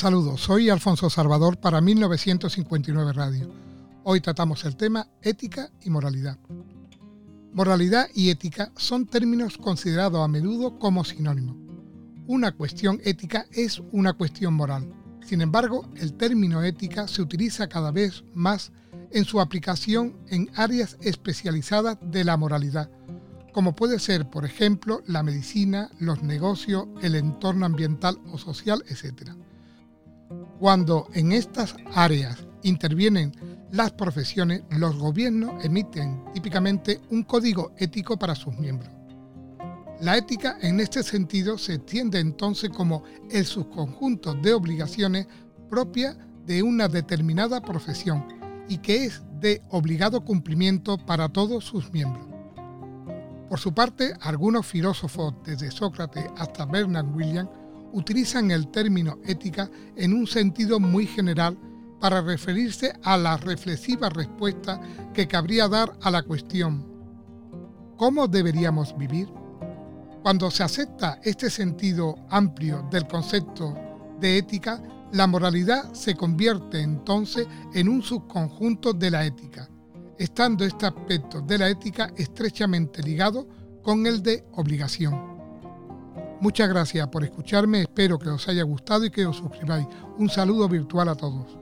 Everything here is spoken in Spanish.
Saludos, soy Alfonso Salvador para 1959 Radio. Hoy tratamos el tema ética y moralidad. Moralidad y ética son términos considerados a menudo como sinónimos. Una cuestión ética es una cuestión moral. Sin embargo, el término ética se utiliza cada vez más en su aplicación en áreas especializadas de la moralidad, como puede ser, por ejemplo, la medicina, los negocios, el entorno ambiental o social, etc. Cuando en estas áreas intervienen las profesiones, los gobiernos emiten típicamente un código ético para sus miembros. La ética en este sentido se entiende entonces como el subconjunto de obligaciones propias de una determinada profesión y que es de obligado cumplimiento para todos sus miembros. Por su parte, algunos filósofos, desde Sócrates hasta Bernard Williams, utilizan el término ética en un sentido muy general para referirse a la reflexiva respuesta que cabría dar a la cuestión ¿cómo deberíamos vivir? Cuando se acepta este sentido amplio del concepto de ética, la moralidad se convierte entonces en un subconjunto de la ética, estando este aspecto de la ética estrechamente ligado con el de obligación. Muchas gracias por escucharme, espero que os haya gustado y que os suscribáis. Un saludo virtual a todos.